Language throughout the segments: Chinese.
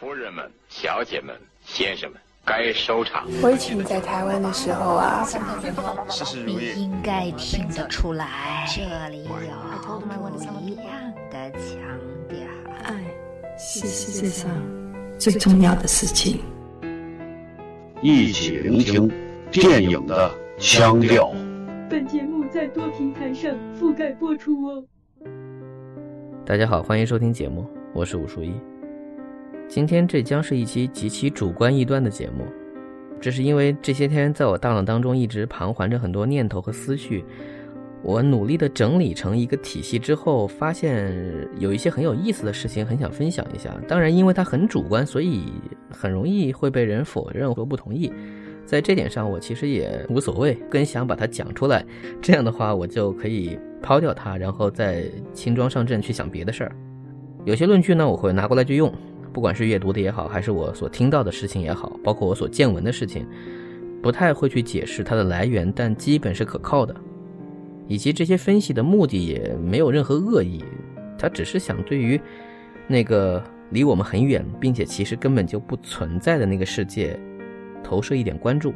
夫人们、小姐们、先生们，该收场。我以前在台湾的时候啊，事事如意。你应该听得出来，这里有不一样的腔调。爱是世界上最重要的事情。一起聆听电影的腔调。本节目在多平台上覆盖播出哦。大家好，欢迎收听节目，我是武淑一。今天这将是一期极其主观臆断的节目，这是因为这些天在我大脑当中一直盘桓着很多念头和思绪，我努力的整理成一个体系之后，发现有一些很有意思的事情，很想分享一下。当然，因为它很主观，所以很容易会被人否认或不同意。在这点上，我其实也无所谓，更想把它讲出来。这样的话，我就可以抛掉它，然后再轻装上阵去想别的事儿。有些论据呢，我会拿过来就用。不管是阅读的也好，还是我所听到的事情也好，包括我所见闻的事情，不太会去解释它的来源，但基本是可靠的。以及这些分析的目的也没有任何恶意，他只是想对于那个离我们很远，并且其实根本就不存在的那个世界投射一点关注。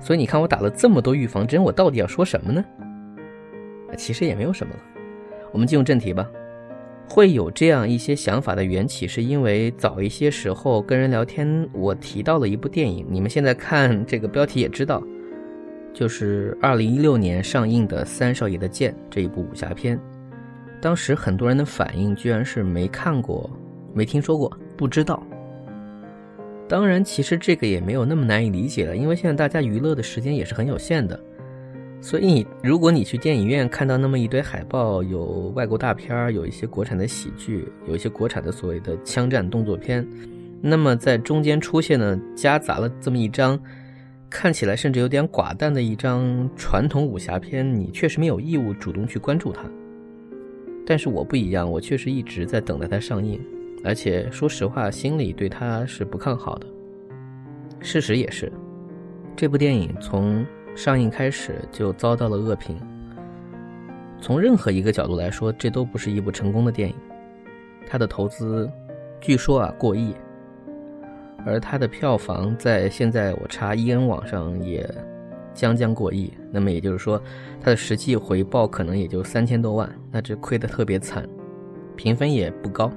所以你看，我打了这么多预防针，我到底要说什么呢？其实也没有什么了。我们进入正题吧。会有这样一些想法的缘起，是因为早一些时候跟人聊天，我提到了一部电影，你们现在看这个标题也知道，就是二零一六年上映的《三少爷的剑》这一部武侠片。当时很多人的反应居然是没看过、没听说过、不知道。当然，其实这个也没有那么难以理解了，因为现在大家娱乐的时间也是很有限的。所以，如果你去电影院看到那么一堆海报，有外国大片有一些国产的喜剧，有一些国产的所谓的枪战动作片，那么在中间出现了夹杂了这么一张看起来甚至有点寡淡的一张传统武侠片，你确实没有义务主动去关注它。但是我不一样，我确实一直在等待它上映，而且说实话，心里对它是不看好的。事实也是，这部电影从。上映开始就遭到了恶评。从任何一个角度来说，这都不是一部成功的电影。它的投资，据说啊过亿，而它的票房在现在我查 E N 网上也将将过亿。那么也就是说，它的实际回报可能也就三千多万，那这亏得特别惨，评分也不高。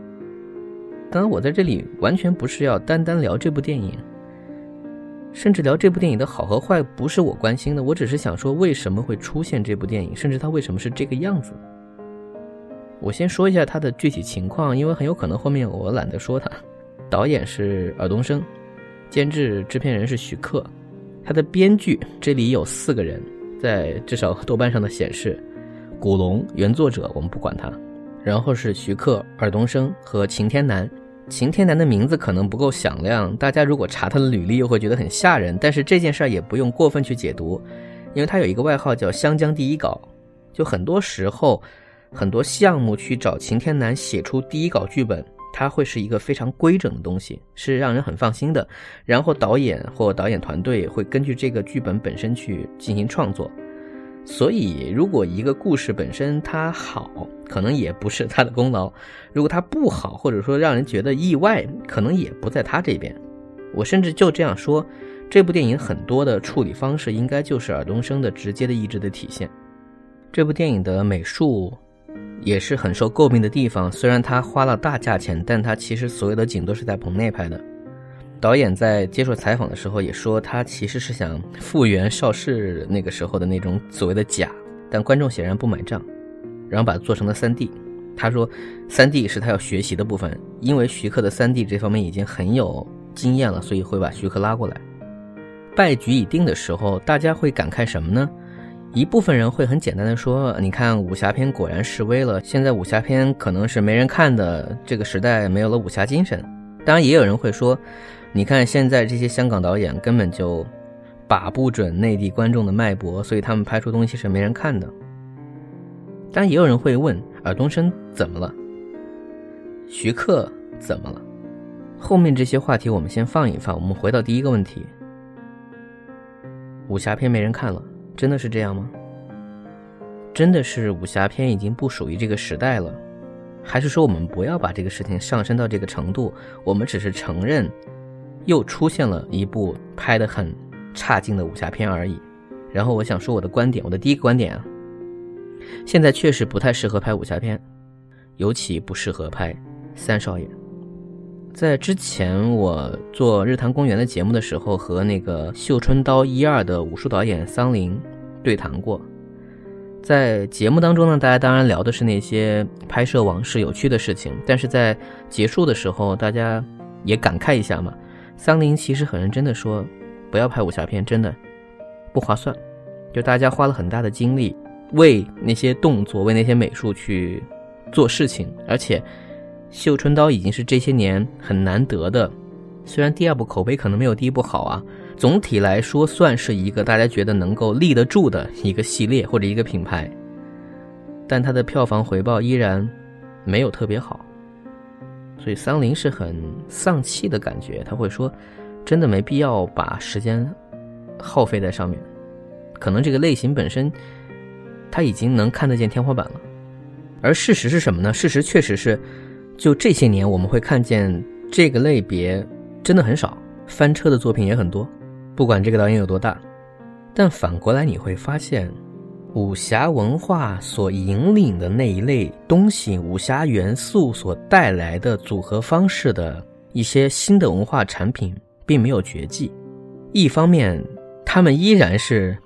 当然，我在这里完全不是要单单聊这部电影。甚至聊这部电影的好和坏不是我关心的，我只是想说为什么会出现这部电影，甚至它为什么是这个样子。我先说一下它的具体情况，因为很有可能后面我懒得说它。导演是尔冬升，监制制片人是徐克，他的编剧这里有四个人，在至少豆瓣上的显示，古龙原作者我们不管他，然后是徐克、尔冬升和秦天南。秦天南的名字可能不够响亮，大家如果查他的履历又会觉得很吓人。但是这件事儿也不用过分去解读，因为他有一个外号叫“湘江第一稿”，就很多时候很多项目去找秦天南写出第一稿剧本，他会是一个非常规整的东西，是让人很放心的。然后导演或导演团队会根据这个剧本本身去进行创作。所以，如果一个故事本身它好，可能也不是他的功劳；如果它不好，或者说让人觉得意外，可能也不在他这边。我甚至就这样说，这部电影很多的处理方式，应该就是尔冬升的直接的意志的体现。这部电影的美术也是很受诟病的地方，虽然他花了大价钱，但他其实所有的景都是在棚内拍的。导演在接受采访的时候也说，他其实是想复原邵氏那个时候的那种所谓的假，但观众显然不买账，然后把它做成了三 D。他说，三 D 是他要学习的部分，因为徐克的三 D 这方面已经很有经验了，所以会把徐克拉过来。败局已定的时候，大家会感慨什么呢？一部分人会很简单的说，你看武侠片果然示威了，现在武侠片可能是没人看的，这个时代没有了武侠精神。当然，也有人会说。你看，现在这些香港导演根本就把不准内地观众的脉搏，所以他们拍出东西是没人看的。当然，也有人会问：尔冬升怎么了？徐克怎么了？后面这些话题我们先放一放，我们回到第一个问题：武侠片没人看了，真的是这样吗？真的是武侠片已经不属于这个时代了？还是说我们不要把这个事情上升到这个程度？我们只是承认，又出现了一部拍的很差劲的武侠片而已。然后我想说我的观点，我的第一个观点啊，现在确实不太适合拍武侠片，尤其不适合拍三少爷。在之前我做日坛公园的节目的时候，和那个《绣春刀》一二的武术导演桑林对谈过。在节目当中呢，大家当然聊的是那些拍摄往事有趣的事情，但是在结束的时候，大家也感慨一下嘛。桑林其实很认真的说，不要拍武侠片，真的不划算。就大家花了很大的精力为那些动作、为那些美术去做事情，而且。《绣春刀》已经是这些年很难得的，虽然第二部口碑可能没有第一部好啊，总体来说算是一个大家觉得能够立得住的一个系列或者一个品牌，但它的票房回报依然没有特别好，所以桑林是很丧气的感觉，他会说，真的没必要把时间耗费在上面，可能这个类型本身他已经能看得见天花板了，而事实是什么呢？事实确实是。就这些年，我们会看见这个类别真的很少，翻车的作品也很多，不管这个导演有多大。但反过来你会发现，武侠文化所引领的那一类东西，武侠元素所带来的组合方式的一些新的文化产品，并没有绝迹。一方面，他们依然是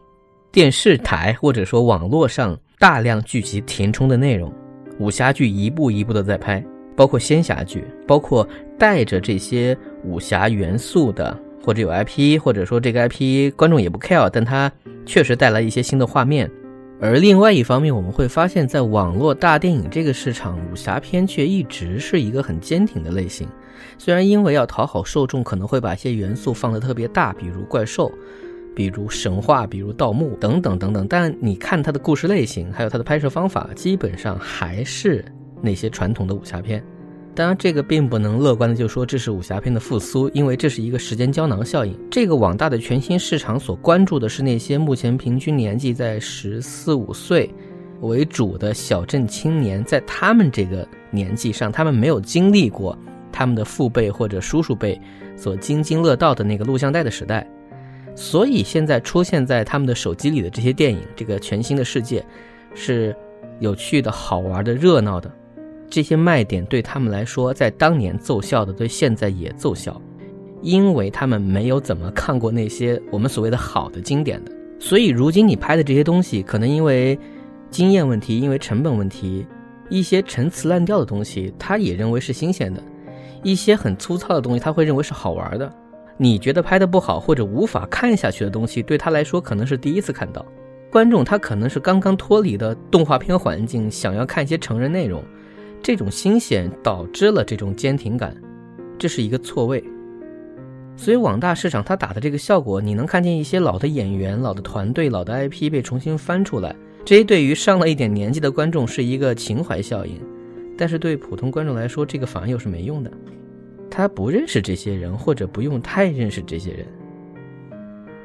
电视台或者说网络上大量聚集填充的内容，武侠剧一步一步的在拍。包括仙侠剧，包括带着这些武侠元素的，或者有 IP，或者说这个 IP 观众也不 care，但它确实带来一些新的画面。而另外一方面，我们会发现，在网络大电影这个市场，武侠片却一直是一个很坚挺的类型。虽然因为要讨好受众，可能会把一些元素放得特别大，比如怪兽，比如神话，比如盗墓等等等等，但你看它的故事类型，还有它的拍摄方法，基本上还是。那些传统的武侠片，当然这个并不能乐观的就说这是武侠片的复苏，因为这是一个时间胶囊效应。这个网大的全新市场所关注的是那些目前平均年纪在十四五岁为主的小镇青年，在他们这个年纪上，他们没有经历过他们的父辈或者叔叔辈所津津乐道的那个录像带的时代，所以现在出现在他们的手机里的这些电影，这个全新的世界，是有趣的、好玩的、热闹的。这些卖点对他们来说，在当年奏效的，对现在也奏效，因为他们没有怎么看过那些我们所谓的好的经典的，所以如今你拍的这些东西，可能因为经验问题，因为成本问题，一些陈词滥调的东西，他也认为是新鲜的；一些很粗糙的东西，他会认为是好玩的。你觉得拍的不好或者无法看下去的东西，对他来说可能是第一次看到。观众他可能是刚刚脱离的动画片环境，想要看一些成人内容。这种新鲜导致了这种坚挺感，这是一个错位。所以网大市场它打的这个效果，你能看见一些老的演员、老的团队、老的 IP 被重新翻出来，这些对于上了一点年纪的观众是一个情怀效应，但是对普通观众来说，这个反而又是没用的。他不认识这些人，或者不用太认识这些人。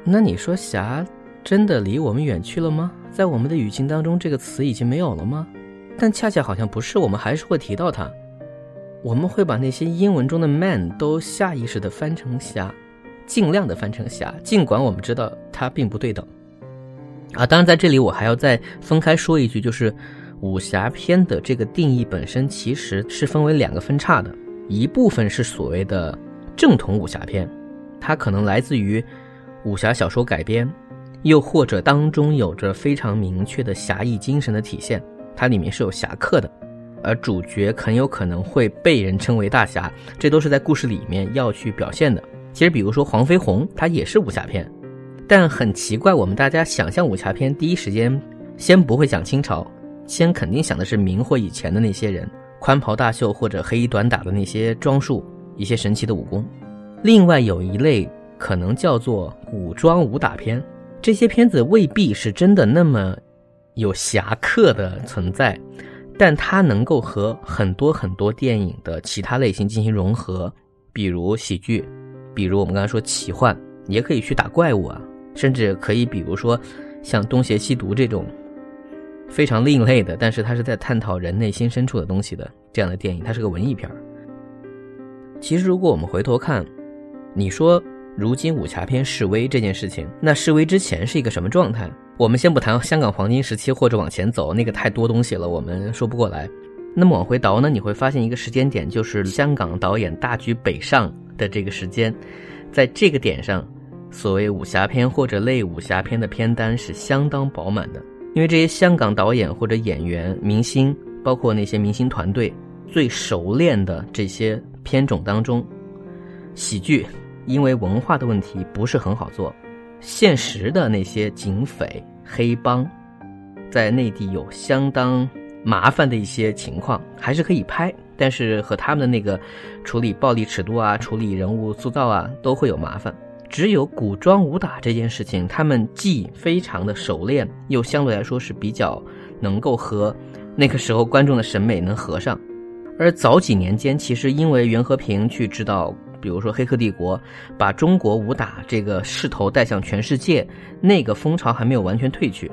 那你说侠真的离我们远去了吗？在我们的语境当中，这个词已经没有了吗？但恰恰好像不是，我们还是会提到它。我们会把那些英文中的 man 都下意识的翻成侠，尽量的翻成侠，尽管我们知道它并不对等。啊，当然在这里我还要再分开说一句，就是武侠片的这个定义本身其实是分为两个分叉的，一部分是所谓的正统武侠片，它可能来自于武侠小说改编，又或者当中有着非常明确的侠义精神的体现。它里面是有侠客的，而主角很有可能会被人称为大侠，这都是在故事里面要去表现的。其实，比如说黄飞鸿，他也是武侠片，但很奇怪，我们大家想象武侠片，第一时间先不会想清朝，先肯定想的是明或以前的那些人，宽袍大袖或者黑衣短打的那些装束，一些神奇的武功。另外有一类可能叫做古装武打片，这些片子未必是真的那么。有侠客的存在，但它能够和很多很多电影的其他类型进行融合，比如喜剧，比如我们刚才说奇幻，也可以去打怪物啊，甚至可以比如说像《东邪西毒》这种非常另类的，但是它是在探讨人内心深处的东西的这样的电影，它是个文艺片儿。其实，如果我们回头看，你说如今武侠片示威这件事情，那示威之前是一个什么状态？我们先不谈香港黄金时期或者往前走，那个太多东西了，我们说不过来。那么往回倒呢，你会发现一个时间点，就是香港导演大举北上的这个时间，在这个点上，所谓武侠片或者类武侠片的片单是相当饱满的，因为这些香港导演或者演员、明星，包括那些明星团队最熟练的这些片种当中，喜剧因为文化的问题不是很好做。现实的那些警匪黑帮，在内地有相当麻烦的一些情况，还是可以拍，但是和他们的那个处理暴力尺度啊、处理人物塑造啊，都会有麻烦。只有古装武打这件事情，他们既非常的熟练，又相对来说是比较能够和那个时候观众的审美能合上。而早几年间，其实因为袁和平去指导。比如说《黑客帝国》，把中国武打这个势头带向全世界，那个风潮还没有完全退去，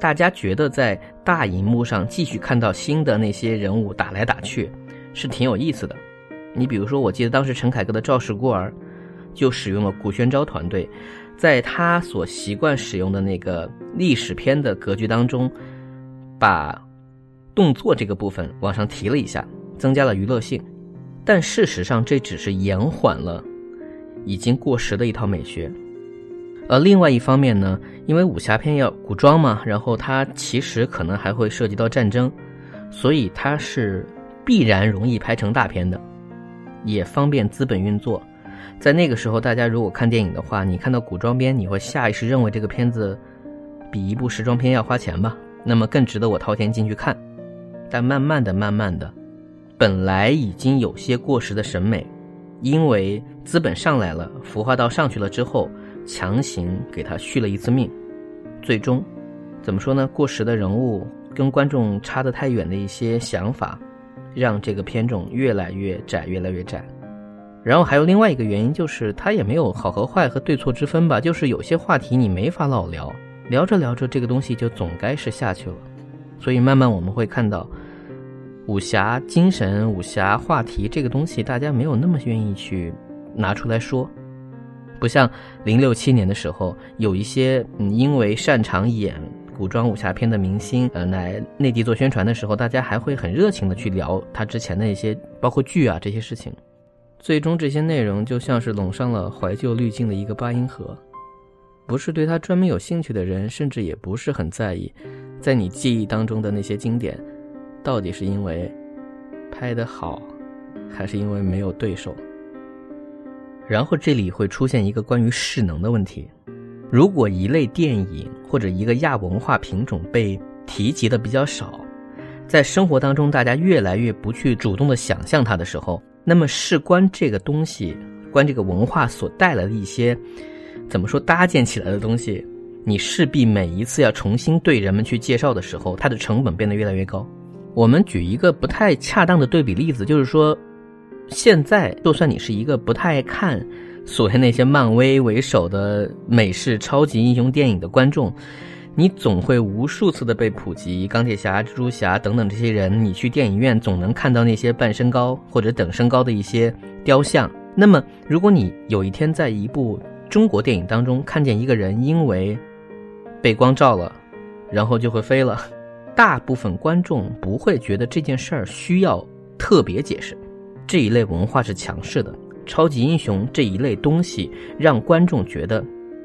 大家觉得在大荧幕上继续看到新的那些人物打来打去，是挺有意思的。你比如说，我记得当时陈凯歌的《赵氏孤儿》，就使用了古宣昭团队，在他所习惯使用的那个历史片的格局当中，把动作这个部分往上提了一下，增加了娱乐性。但事实上，这只是延缓了已经过时的一套美学。而另外一方面呢，因为武侠片要古装嘛，然后它其实可能还会涉及到战争，所以它是必然容易拍成大片的，也方便资本运作。在那个时候，大家如果看电影的话，你看到古装片，你会下意识认为这个片子比一部时装片要花钱吧？那么更值得我掏钱进去看。但慢慢的、慢慢的。本来已经有些过时的审美，因为资本上来了，服化道上去了之后，强行给他续了一次命，最终，怎么说呢？过时的人物跟观众差得太远的一些想法，让这个片种越来越窄，越来越窄。然后还有另外一个原因，就是它也没有好和坏和对错之分吧，就是有些话题你没法老聊，聊着聊着这个东西就总该是下去了，所以慢慢我们会看到。武侠精神、武侠话题这个东西，大家没有那么愿意去拿出来说，不像零六七年的时候，有一些嗯，因为擅长演古装武侠片的明星，呃，来内地做宣传的时候，大家还会很热情的去聊他之前的一些，包括剧啊这些事情。最终这些内容就像是笼上了怀旧滤镜的一个八音盒，不是对他专门有兴趣的人，甚至也不是很在意，在你记忆当中的那些经典。到底是因为拍的好，还是因为没有对手？然后这里会出现一个关于势能的问题：如果一类电影或者一个亚文化品种被提及的比较少，在生活当中大家越来越不去主动的想象它的时候，那么事关这个东西，关这个文化所带来的一些怎么说搭建起来的东西，你势必每一次要重新对人们去介绍的时候，它的成本变得越来越高。我们举一个不太恰当的对比例子，就是说，现在就算你是一个不太看所谓那些漫威为首的美式超级英雄电影的观众，你总会无数次的被普及钢铁侠、蜘蛛侠等等这些人，你去电影院总能看到那些半身高或者等身高的一些雕像。那么，如果你有一天在一部中国电影当中看见一个人因为被光照了，然后就会飞了。大部分观众不会觉得这件事儿需要特别解释，这一类文化是强势的。超级英雄这一类东西让观众觉得，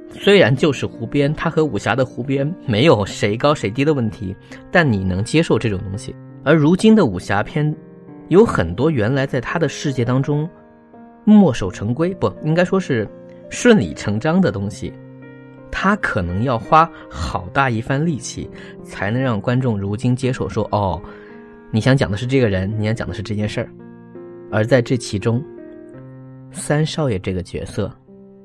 虽然就是湖边，它和武侠的湖边没有谁高谁低的问题，但你能接受这种东西。而如今的武侠片，有很多原来在他的世界当中墨守成规，不应该说是顺理成章的东西。他可能要花好大一番力气，才能让观众如今接受说：“哦，你想讲的是这个人，你想讲的是这件事儿。”而在这其中，三少爷这个角色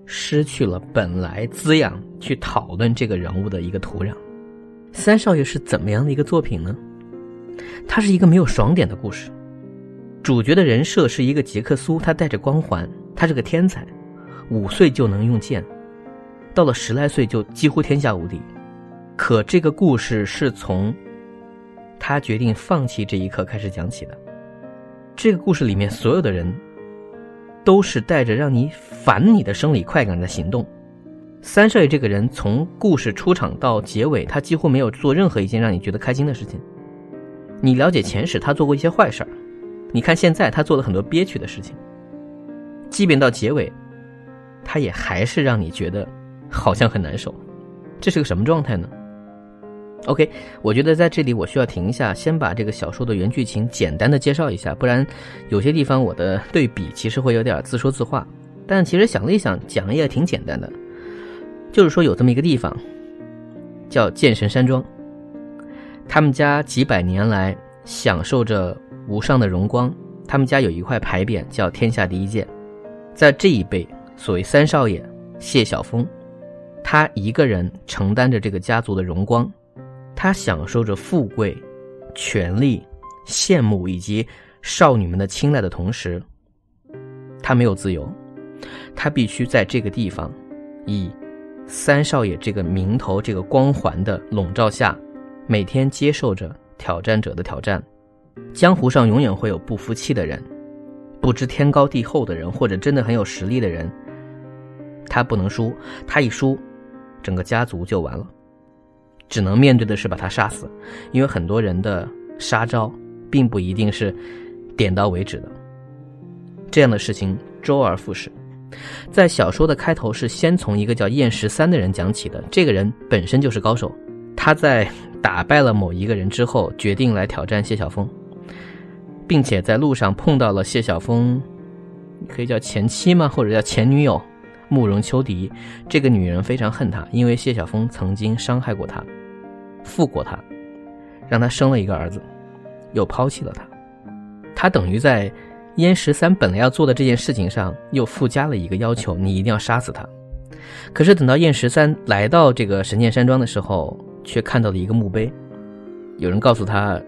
失去了本来滋养去讨论这个人物的一个土壤。三少爷是怎么样的一个作品呢？他是一个没有爽点的故事，主角的人设是一个杰克苏，他带着光环，他是个天才，五岁就能用剑。到了十来岁就几乎天下无敌，可这个故事是从他决定放弃这一刻开始讲起的。这个故事里面所有的人，都是带着让你烦你的生理快感在行动。三少爷这个人从故事出场到结尾，他几乎没有做任何一件让你觉得开心的事情。你了解前史，他做过一些坏事儿；你看现在，他做了很多憋屈的事情。即便到结尾，他也还是让你觉得好像很难受。这是个什么状态呢？OK，我觉得在这里我需要停一下，先把这个小说的原剧情简单的介绍一下，不然有些地方我的对比其实会有点自说自话。但其实想了一想，讲也挺简单的。就是说，有这么一个地方，叫剑神山庄。他们家几百年来享受着无上的荣光。他们家有一块牌匾，叫“天下第一剑”。在这一辈，所谓三少爷谢晓峰，他一个人承担着这个家族的荣光。他享受着富贵、权力、羡慕以及少女们的青睐的同时，他没有自由。他必须在这个地方，以。三少爷这个名头、这个光环的笼罩下，每天接受着挑战者的挑战。江湖上永远会有不服气的人，不知天高地厚的人，或者真的很有实力的人。他不能输，他一输，整个家族就完了。只能面对的是把他杀死，因为很多人的杀招并不一定是点到为止的。这样的事情周而复始。在小说的开头是先从一个叫燕十三的人讲起的，这个人本身就是高手。他在打败了某一个人之后，决定来挑战谢晓峰，并且在路上碰到了谢晓峰，可以叫前妻吗？或者叫前女友慕容秋荻。这个女人非常恨他，因为谢晓峰曾经伤害过她，负过她，让她生了一个儿子，又抛弃了他。他等于在。燕十三本来要做的这件事情上，又附加了一个要求：你一定要杀死他。可是等到燕十三来到这个神剑山庄的时候，却看到了一个墓碑，有人告诉他，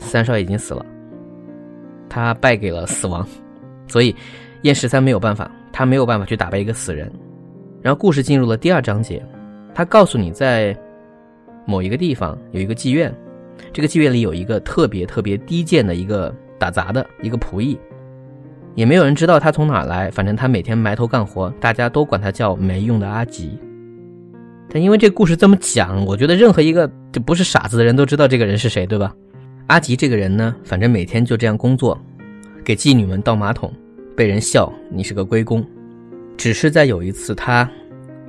三少已经死了，他败给了死亡，所以燕十三没有办法，他没有办法去打败一个死人。然后故事进入了第二章节，他告诉你，在某一个地方有一个妓院，这个妓院里有一个特别特别低贱的一个打杂的一个仆役。也没有人知道他从哪来，反正他每天埋头干活，大家都管他叫没用的阿吉。但因为这故事这么讲，我觉得任何一个就不是傻子的人都知道这个人是谁，对吧？阿吉这个人呢，反正每天就这样工作，给妓女们倒马桶，被人笑你是个龟公。只是在有一次，他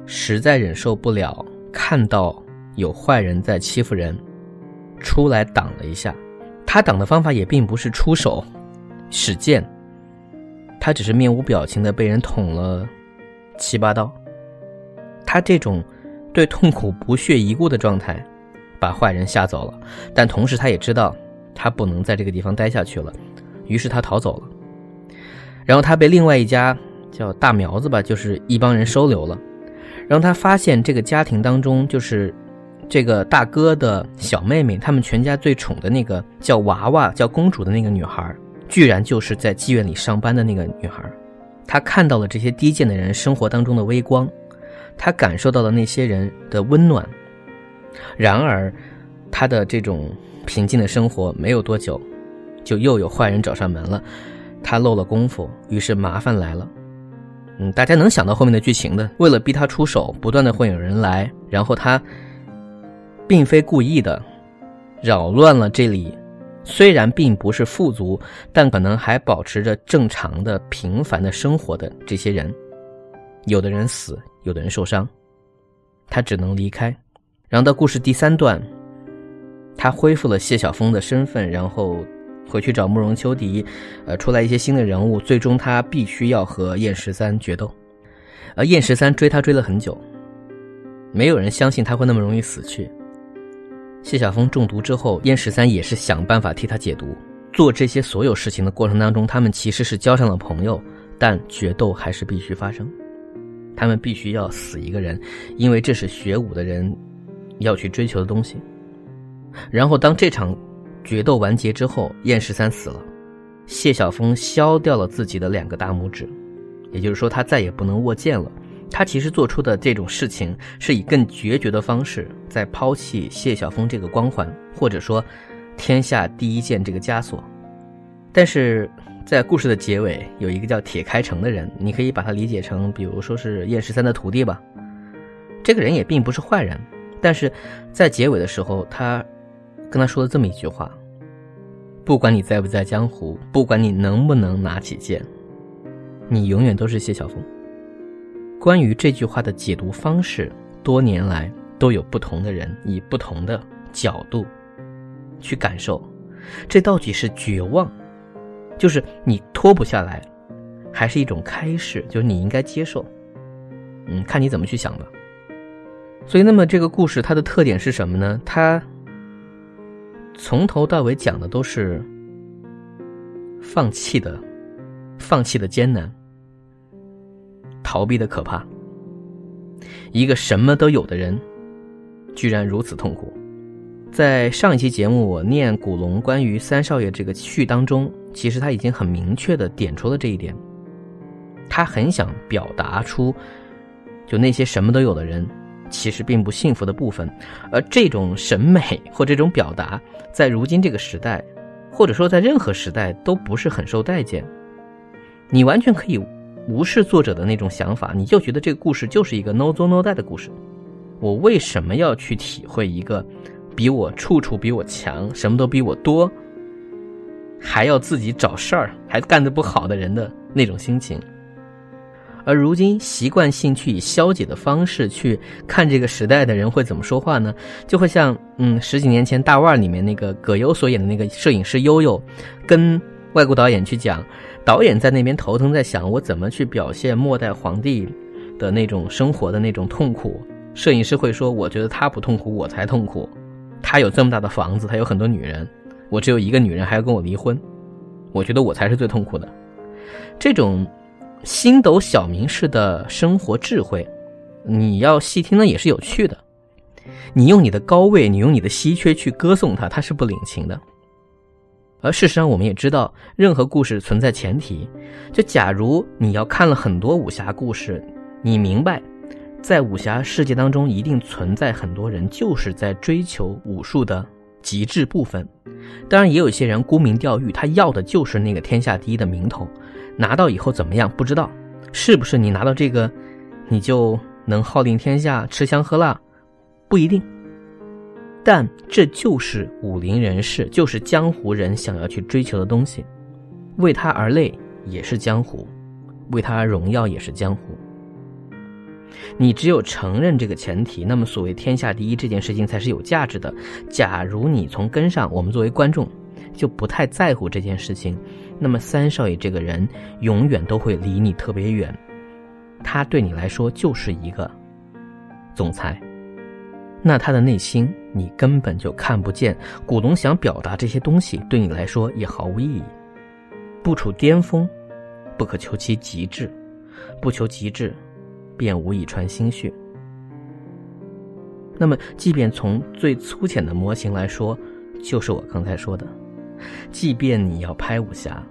实在忍受不了看到有坏人在欺负人，出来挡了一下。他挡的方法也并不是出手使剑。他只是面无表情的被人捅了七八刀，他这种对痛苦不屑一顾的状态，把坏人吓走了。但同时他也知道他不能在这个地方待下去了，于是他逃走了。然后他被另外一家叫大苗子吧，就是一帮人收留了。然后他发现这个家庭当中，就是这个大哥的小妹妹，他们全家最宠的那个叫娃娃、叫公主的那个女孩。居然就是在妓院里上班的那个女孩，她看到了这些低贱的人生活当中的微光，她感受到了那些人的温暖。然而，她的这种平静的生活没有多久，就又有坏人找上门了。他漏了功夫，于是麻烦来了。嗯，大家能想到后面的剧情的，为了逼他出手，不断的会有人来，然后他并非故意的，扰乱了这里。虽然并不是富足，但可能还保持着正常的平凡的生活的这些人，有的人死，有的人受伤，他只能离开。然后到故事第三段，他恢复了谢晓峰的身份，然后回去找慕容秋荻，呃，出来一些新的人物，最终他必须要和燕十三决斗，而燕十三追他追了很久，没有人相信他会那么容易死去。谢晓峰中毒之后，燕十三也是想办法替他解毒。做这些所有事情的过程当中，他们其实是交上了朋友，但决斗还是必须发生。他们必须要死一个人，因为这是学武的人要去追求的东西。然后当这场决斗完结之后，燕十三死了，谢晓峰削掉了自己的两个大拇指，也就是说他再也不能握剑了。他其实做出的这种事情，是以更决绝的方式在抛弃谢晓峰这个光环，或者说，天下第一剑这个枷锁。但是在故事的结尾，有一个叫铁开城的人，你可以把他理解成，比如说是燕十三的徒弟吧。这个人也并不是坏人，但是在结尾的时候，他跟他说了这么一句话：不管你在不在江湖，不管你能不能拿起剑，你永远都是谢晓峰。关于这句话的解读方式，多年来都有不同的人以不同的角度去感受，这到底是绝望？就是你脱不下来，还是一种开始？就是你应该接受，嗯，看你怎么去想吧。所以，那么这个故事它的特点是什么呢？它从头到尾讲的都是放弃的、放弃的艰难、逃避的可怕。一个什么都有的人，居然如此痛苦。在上一期节目，我念古龙关于三少爷这个序当中。其实他已经很明确的点出了这一点，他很想表达出，就那些什么都有的人，其实并不幸福的部分，而这种审美 或这种表达，在如今这个时代，或者说在任何时代都不是很受待见。你完全可以无视作者的那种想法，你就觉得这个故事就是一个 no 作 no die 的故事。我为什么要去体会一个比我处处比我强，什么都比我多？还要自己找事儿，还干得不好的人的那种心情，而如今习惯性去以消解的方式去看这个时代的人会怎么说话呢？就会像嗯十几年前大腕里面那个葛优所演的那个摄影师悠悠，跟外国导演去讲，导演在那边头疼在想我怎么去表现末代皇帝的那种生活的那种痛苦，摄影师会说我觉得他不痛苦我才痛苦，他有这么大的房子，他有很多女人。我只有一个女人，还要跟我离婚，我觉得我才是最痛苦的。这种星斗小民式的生活智慧，你要细听呢也是有趣的。你用你的高位，你用你的稀缺去歌颂他，他是不领情的。而事实上，我们也知道，任何故事存在前提，就假如你要看了很多武侠故事，你明白，在武侠世界当中，一定存在很多人就是在追求武术的。极致部分，当然也有一些人沽名钓誉，他要的就是那个天下第一的名头，拿到以后怎么样不知道，是不是你拿到这个，你就能号令天下、吃香喝辣，不一定。但这就是武林人士，就是江湖人想要去追求的东西，为他而累也是江湖，为他荣耀也是江湖。你只有承认这个前提，那么所谓天下第一这件事情才是有价值的。假如你从根上，我们作为观众就不太在乎这件事情，那么三少爷这个人永远都会离你特别远，他对你来说就是一个总裁，那他的内心你根本就看不见。古龙想表达这些东西，对你来说也毫无意义。不处巅峰，不可求其极致，不求极致。便无以传心绪。那么，即便从最粗浅的模型来说，就是我刚才说的，即便你要拍武侠，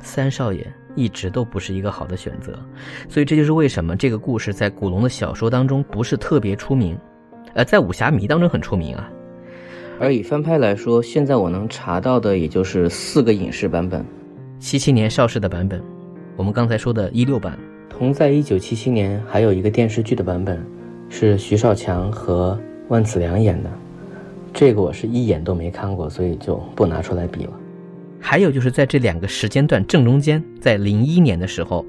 三少爷一直都不是一个好的选择。所以，这就是为什么这个故事在古龙的小说当中不是特别出名，呃，在武侠迷当中很出名啊。而以翻拍来说，现在我能查到的也就是四个影视版本：七七年邵氏的版本，我们刚才说的一六版。同在一九七七年，还有一个电视剧的版本，是徐少强和万梓良演的，这个我是一眼都没看过，所以就不拿出来比了。还有就是在这两个时间段正中间，在零一年的时候，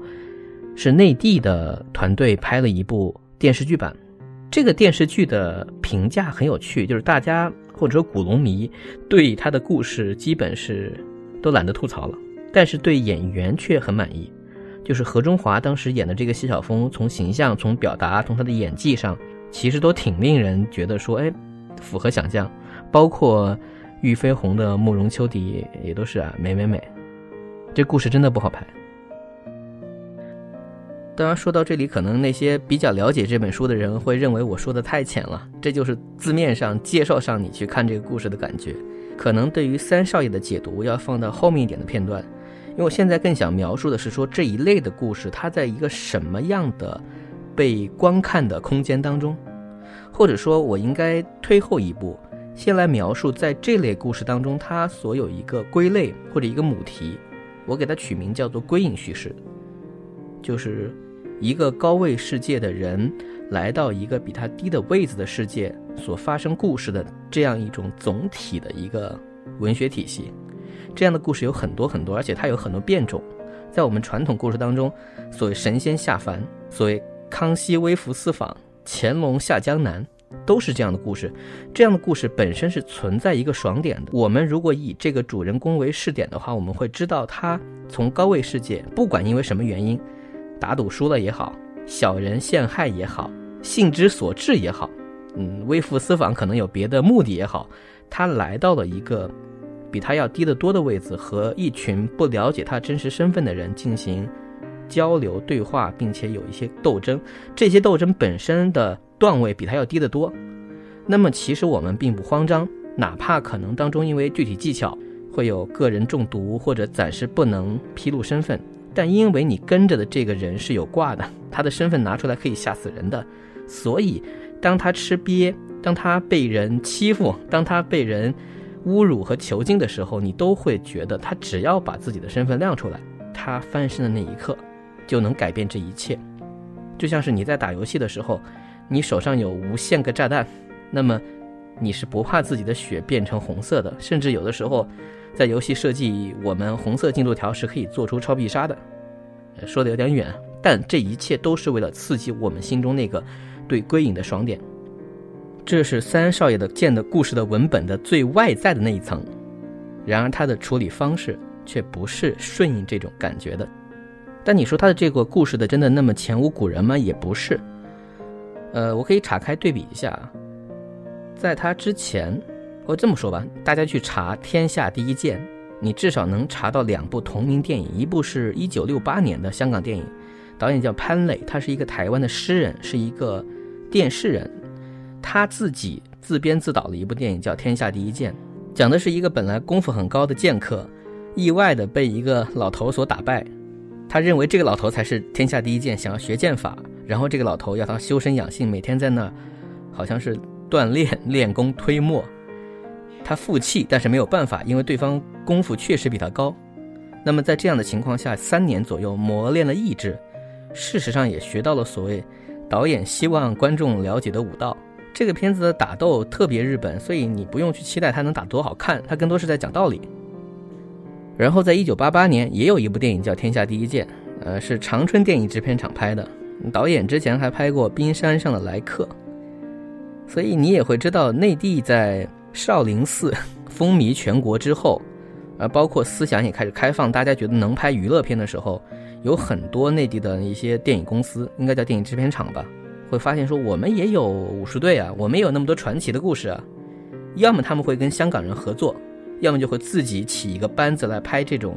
是内地的团队拍了一部电视剧版，这个电视剧的评价很有趣，就是大家或者说古龙迷对他的故事基本是都懒得吐槽了，但是对演员却很满意。就是何中华当时演的这个谢晓峰，从形象、从表达、从他的演技上，其实都挺令人觉得说，哎，符合想象。包括玉飞鸿的慕容秋荻也都是啊，美美美。这故事真的不好拍。当然说到这里，可能那些比较了解这本书的人会认为我说的太浅了。这就是字面上介绍上你去看这个故事的感觉。可能对于三少爷的解读要放到后面一点的片段。因为我现在更想描述的是说这一类的故事，它在一个什么样的被观看的空间当中，或者说，我应该推后一步，先来描述在这类故事当中，它所有一个归类或者一个母题，我给它取名叫做归隐叙事，就是一个高位世界的人来到一个比他低的位子的世界所发生故事的这样一种总体的一个文学体系。这样的故事有很多很多，而且它有很多变种。在我们传统故事当中，所谓神仙下凡，所谓康熙微服私访，乾隆下江南，都是这样的故事。这样的故事本身是存在一个爽点的。我们如果以这个主人公为试点的话，我们会知道他从高位世界，不管因为什么原因，打赌输了也好，小人陷害也好，性之所至也好，嗯，微服私访可能有别的目的也好，他来到了一个。比他要低得多的位置，和一群不了解他真实身份的人进行交流对话，并且有一些斗争。这些斗争本身的段位比他要低得多。那么，其实我们并不慌张，哪怕可能当中因为具体技巧会有个人中毒或者暂时不能披露身份，但因为你跟着的这个人是有挂的，他的身份拿出来可以吓死人的，所以当他吃瘪，当他被人欺负，当他被人。侮辱和囚禁的时候，你都会觉得他只要把自己的身份亮出来，他翻身的那一刻，就能改变这一切。就像是你在打游戏的时候，你手上有无限个炸弹，那么你是不怕自己的血变成红色的。甚至有的时候，在游戏设计，我们红色进度条是可以做出超必杀的。说的有点远，但这一切都是为了刺激我们心中那个对归隐的爽点。这是三少爷的剑的故事的文本的最外在的那一层，然而他的处理方式却不是顺应这种感觉的。但你说他的这个故事的真的那么前无古人吗？也不是。呃，我可以岔开对比一下，在他之前，我这么说吧，大家去查《天下第一剑》，你至少能查到两部同名电影，一部是一九六八年的香港电影，导演叫潘磊，他是一个台湾的诗人，是一个电视人。他自己自编自导了一部电影，叫《天下第一剑》，讲的是一个本来功夫很高的剑客，意外的被一个老头所打败。他认为这个老头才是天下第一剑，想要学剑法。然后这个老头要他修身养性，每天在那，好像是锻炼练功推磨。他负气，但是没有办法，因为对方功夫确实比他高。那么在这样的情况下，三年左右磨练了意志，事实上也学到了所谓导演希望观众了解的武道。这个片子的打斗特别日本，所以你不用去期待他能打多好看，他更多是在讲道理。然后在一九八八年也有一部电影叫《天下第一剑》，呃，是长春电影制片厂拍的，导演之前还拍过《冰山上的来客》，所以你也会知道内地在少林寺 风靡全国之后，呃，包括思想也开始开放，大家觉得能拍娱乐片的时候，有很多内地的一些电影公司，应该叫电影制片厂吧。会发现说我们也有武术队啊，我们也有那么多传奇的故事啊。要么他们会跟香港人合作，要么就会自己起一个班子来拍这种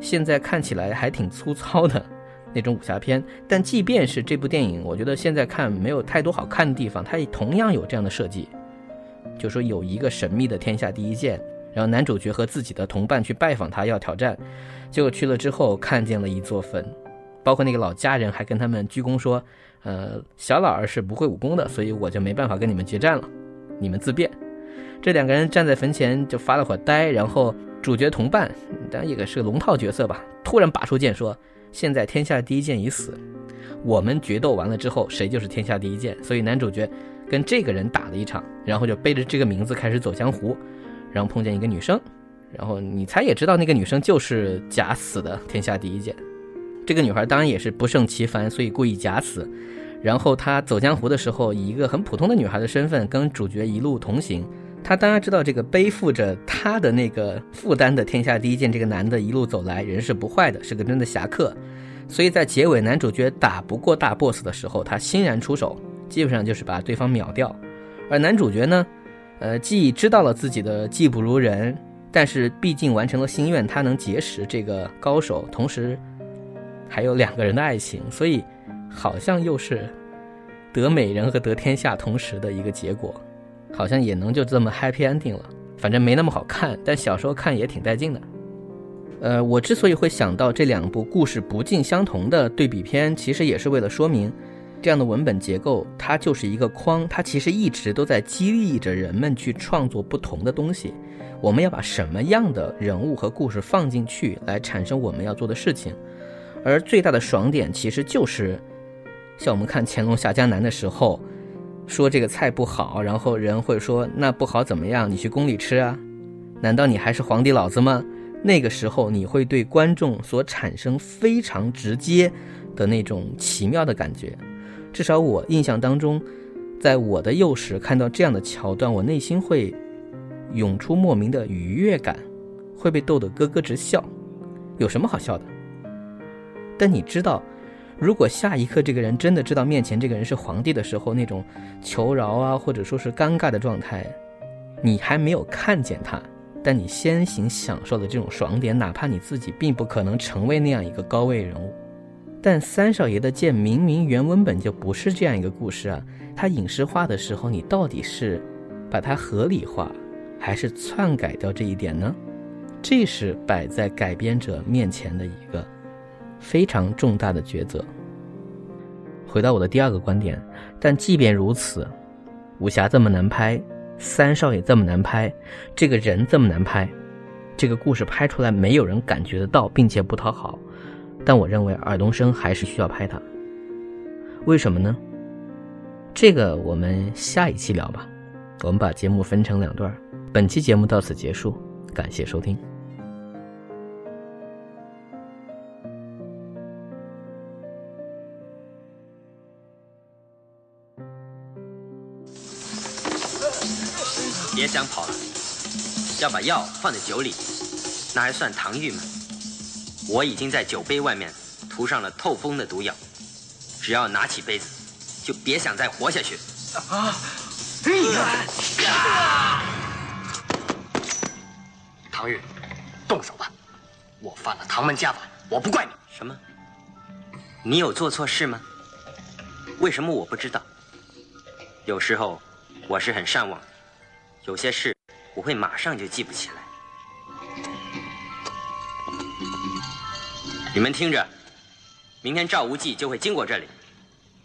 现在看起来还挺粗糙的 那种武侠片。但即便是这部电影，我觉得现在看没有太多好看的地方，它也同样有这样的设计，就说有一个神秘的天下第一剑，然后男主角和自己的同伴去拜访他要挑战，结果去了之后看见了一座坟，包括那个老家人还跟他们鞠躬说。呃，小老儿是不会武功的，所以我就没办法跟你们决战了，你们自便。这两个人站在坟前就发了会呆，然后主角同伴，当然也是个龙套角色吧，突然拔出剑说：“现在天下第一剑已死，我们决斗完了之后，谁就是天下第一剑。”所以男主角跟这个人打了一场，然后就背着这个名字开始走江湖，然后碰见一个女生，然后你猜也知道那个女生就是假死的天下第一剑。这个女孩当然也是不胜其烦，所以故意假死。然后他走江湖的时候，以一个很普通的女孩的身份跟主角一路同行。他当然知道这个背负着他的那个负担的天下第一剑这个男的，一路走来人是不坏的，是个真的侠客。所以在结尾男主角打不过大 boss 的时候，他欣然出手，基本上就是把对方秒掉。而男主角呢，呃，既知道了自己的技不如人，但是毕竟完成了心愿，他能结识这个高手，同时还有两个人的爱情，所以。好像又是得美人和得天下同时的一个结果，好像也能就这么 happy ending 了。反正没那么好看，但小时候看也挺带劲的。呃，我之所以会想到这两部故事不尽相同的对比片，其实也是为了说明，这样的文本结构，它就是一个框，它其实一直都在激励着人们去创作不同的东西。我们要把什么样的人物和故事放进去，来产生我们要做的事情。而最大的爽点，其实就是像我们看乾隆下江南的时候，说这个菜不好，然后人会说那不好怎么样？你去宫里吃啊？难道你还是皇帝老子吗？那个时候，你会对观众所产生非常直接的那种奇妙的感觉。至少我印象当中，在我的幼时看到这样的桥段，我内心会涌出莫名的愉悦感，会被逗得咯咯直笑。有什么好笑的？但你知道，如果下一刻这个人真的知道面前这个人是皇帝的时候，那种求饶啊，或者说是尴尬的状态，你还没有看见他。但你先行享受的这种爽点，哪怕你自己并不可能成为那样一个高位人物，但三少爷的剑明明原文本就不是这样一个故事啊！他影视化的时候，你到底是把它合理化，还是篡改掉这一点呢？这是摆在改编者面前的一个非常重大的抉择。回到我的第二个观点，但即便如此，武侠这么难拍。三少爷这么难拍，这个人这么难拍，这个故事拍出来没有人感觉得到，并且不讨好。但我认为尔冬升还是需要拍他。为什么呢？这个我们下一期聊吧。我们把节目分成两段。本期节目到此结束，感谢收听。想跑了，要把药放在酒里，那还算唐玉吗？我已经在酒杯外面涂上了透风的毒药，只要拿起杯子，就别想再活下去。啊！唐玉，动手吧！我犯了唐门家法，我不怪你。什么？你有做错事吗？为什么我不知道？有时候我是很善忘。有些事我会马上就记不起来。你们听着，明天赵无忌就会经过这里，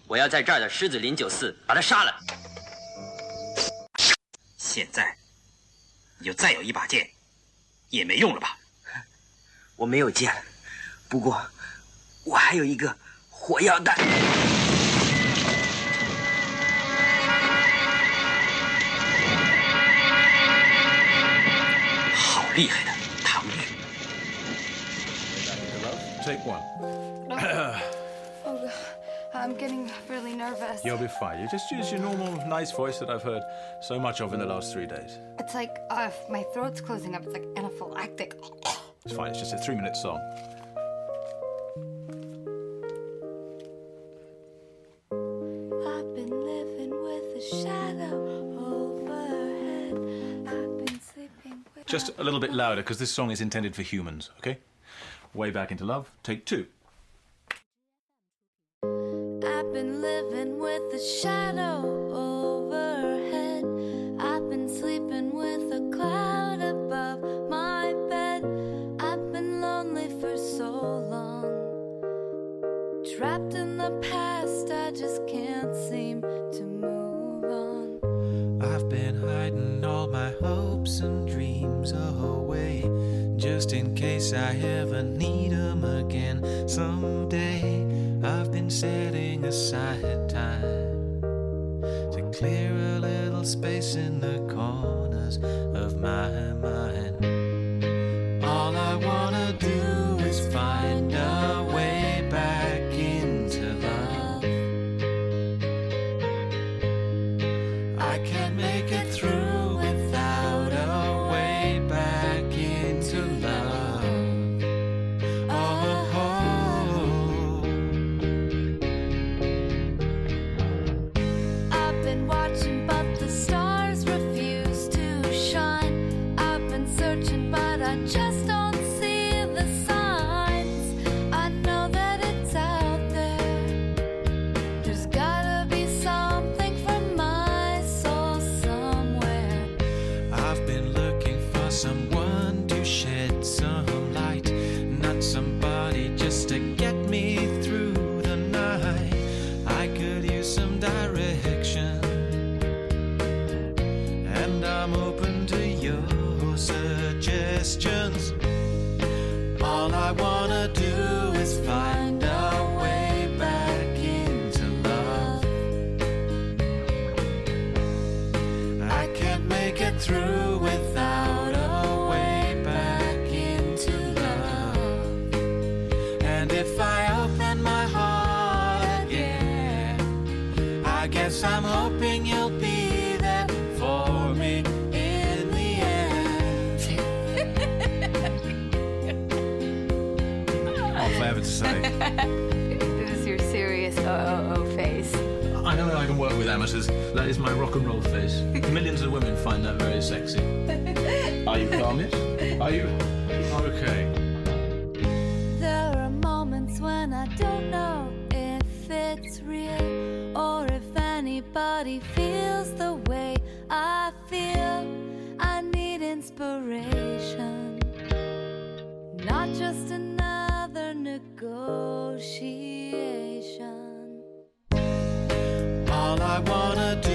我要在这儿的狮子林酒肆把他杀了。现在，你就再有一把剑，也没用了吧？我没有剑，不过我还有一个火药弹。厉害的唐玉。Take one. oh, I'm getting really nervous. You'll be fine. You just use your normal, nice voice that I've heard so much of in the last three days. It's like uh, my throat's closing up. It's like anaphylactic. It's fine. It's just a three-minute song. Just a little bit louder because this song is intended for humans, okay? Way back into love, take two. I've been living with the shadow overhead. I've been sleeping with a cloud above my bed. I've been lonely for so long. Trapped in the past, I just can't seem to move on. I've been hiding all my hopes and dreams away just in case I ever need them again someday. I've been setting aside time to clear a little space in the corners of my mind. Someone. That is my rock and roll face. Millions of women find that very sexy. Are you garnish? Are you? Okay. There are moments when I don't know if it's real or if anybody feels the way I feel. I need inspiration, not just another negotiation. I wanna do.